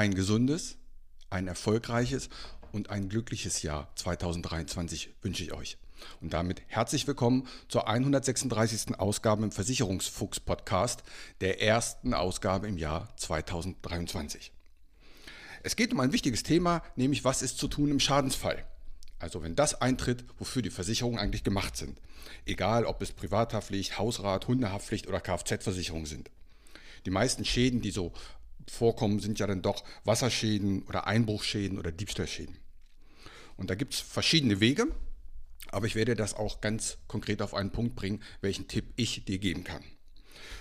Ein gesundes, ein erfolgreiches und ein glückliches Jahr 2023 wünsche ich euch. Und damit herzlich willkommen zur 136. Ausgabe im Versicherungsfuchs Podcast, der ersten Ausgabe im Jahr 2023. Es geht um ein wichtiges Thema, nämlich was ist zu tun im Schadensfall. Also wenn das eintritt, wofür die Versicherungen eigentlich gemacht sind. Egal, ob es Privathaftpflicht, Hausrat, Hundehaftpflicht oder Kfz-Versicherung sind. Die meisten Schäden, die so vorkommen, sind ja dann doch Wasserschäden oder Einbruchschäden oder Diebstahlschäden. Und da gibt es verschiedene Wege, aber ich werde das auch ganz konkret auf einen Punkt bringen, welchen Tipp ich dir geben kann.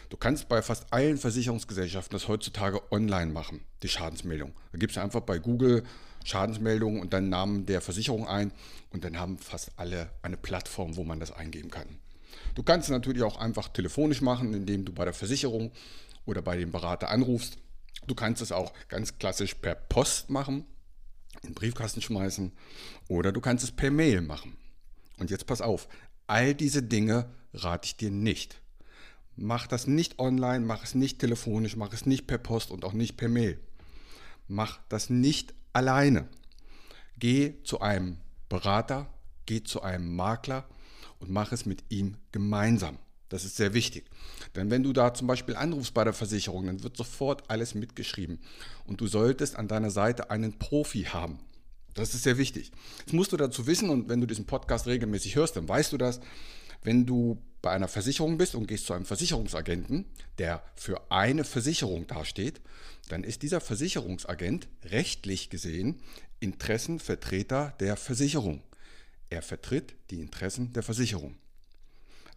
Du kannst bei fast allen Versicherungsgesellschaften das heutzutage online machen, die Schadensmeldung. Da gibst du einfach bei Google Schadensmeldung und dann Namen der Versicherung ein und dann haben fast alle eine Plattform, wo man das eingeben kann. Du kannst es natürlich auch einfach telefonisch machen, indem du bei der Versicherung oder bei dem Berater anrufst. Du kannst es auch ganz klassisch per Post machen, in den Briefkasten schmeißen oder du kannst es per Mail machen. Und jetzt pass auf, all diese Dinge rate ich dir nicht. Mach das nicht online, mach es nicht telefonisch, mach es nicht per Post und auch nicht per Mail. Mach das nicht alleine. Geh zu einem Berater, geh zu einem Makler und mach es mit ihm gemeinsam. Das ist sehr wichtig. Denn wenn du da zum Beispiel anrufst bei der Versicherung, dann wird sofort alles mitgeschrieben. Und du solltest an deiner Seite einen Profi haben. Das ist sehr wichtig. Jetzt musst du dazu wissen, und wenn du diesen Podcast regelmäßig hörst, dann weißt du das, wenn du bei einer Versicherung bist und gehst zu einem Versicherungsagenten, der für eine Versicherung dasteht, dann ist dieser Versicherungsagent rechtlich gesehen Interessenvertreter der Versicherung. Er vertritt die Interessen der Versicherung.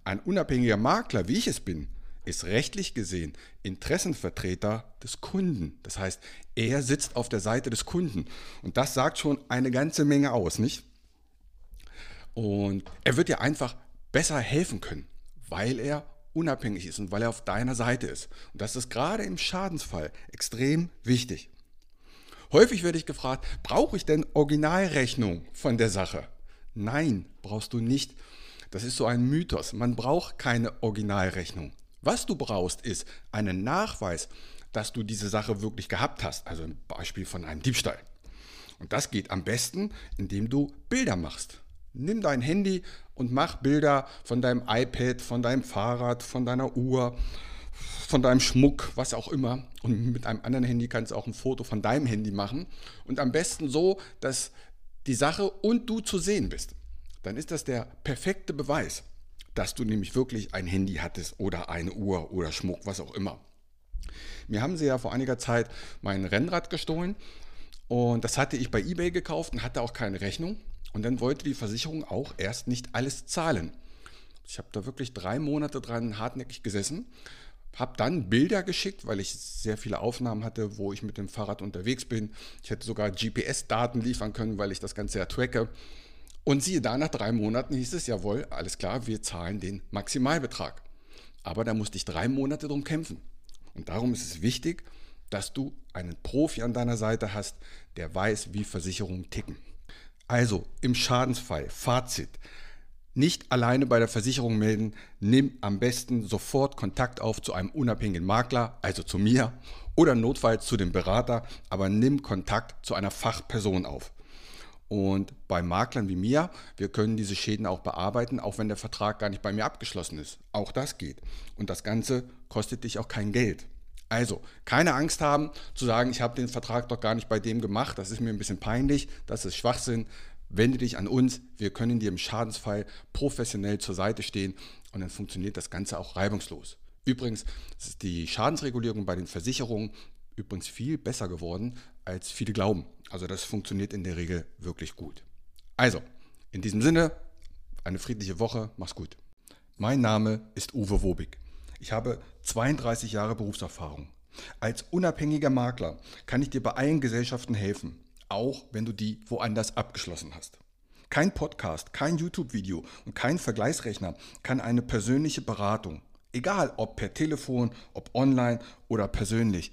Ein unabhängiger Makler, wie ich es bin, ist rechtlich gesehen Interessenvertreter des Kunden. Das heißt, er sitzt auf der Seite des Kunden. Und das sagt schon eine ganze Menge aus, nicht? Und er wird dir einfach besser helfen können, weil er unabhängig ist und weil er auf deiner Seite ist. Und das ist gerade im Schadensfall extrem wichtig. Häufig werde ich gefragt, brauche ich denn Originalrechnung von der Sache? Nein, brauchst du nicht. Das ist so ein Mythos. Man braucht keine Originalrechnung. Was du brauchst, ist einen Nachweis, dass du diese Sache wirklich gehabt hast. Also ein Beispiel von einem Diebstahl. Und das geht am besten, indem du Bilder machst. Nimm dein Handy und mach Bilder von deinem iPad, von deinem Fahrrad, von deiner Uhr, von deinem Schmuck, was auch immer. Und mit einem anderen Handy kannst du auch ein Foto von deinem Handy machen. Und am besten so, dass die Sache und du zu sehen bist. Dann ist das der perfekte Beweis dass du nämlich wirklich ein Handy hattest oder eine Uhr oder Schmuck, was auch immer. Mir haben sie ja vor einiger Zeit mein Rennrad gestohlen und das hatte ich bei eBay gekauft und hatte auch keine Rechnung. Und dann wollte die Versicherung auch erst nicht alles zahlen. Ich habe da wirklich drei Monate dran hartnäckig gesessen, habe dann Bilder geschickt, weil ich sehr viele Aufnahmen hatte, wo ich mit dem Fahrrad unterwegs bin. Ich hätte sogar GPS-Daten liefern können, weil ich das Ganze ja tracke. Und siehe da, nach drei Monaten hieß es, jawohl, alles klar, wir zahlen den Maximalbetrag. Aber da musste ich drei Monate drum kämpfen. Und darum ist es wichtig, dass du einen Profi an deiner Seite hast, der weiß, wie Versicherungen ticken. Also im Schadensfall, Fazit, nicht alleine bei der Versicherung melden, nimm am besten sofort Kontakt auf zu einem unabhängigen Makler, also zu mir, oder notfalls zu dem Berater, aber nimm Kontakt zu einer Fachperson auf. Und bei Maklern wie mir, wir können diese Schäden auch bearbeiten, auch wenn der Vertrag gar nicht bei mir abgeschlossen ist. Auch das geht. Und das Ganze kostet dich auch kein Geld. Also, keine Angst haben zu sagen, ich habe den Vertrag doch gar nicht bei dem gemacht, das ist mir ein bisschen peinlich, das ist Schwachsinn. Wende dich an uns, wir können dir im Schadensfall professionell zur Seite stehen und dann funktioniert das Ganze auch reibungslos. Übrigens ist die Schadensregulierung bei den Versicherungen übrigens viel besser geworden, als viele glauben. Also das funktioniert in der Regel wirklich gut. Also, in diesem Sinne, eine friedliche Woche, mach's gut. Mein Name ist Uwe Wobig. Ich habe 32 Jahre Berufserfahrung. Als unabhängiger Makler kann ich dir bei allen Gesellschaften helfen, auch wenn du die woanders abgeschlossen hast. Kein Podcast, kein YouTube-Video und kein Vergleichsrechner kann eine persönliche Beratung, egal ob per Telefon, ob online oder persönlich,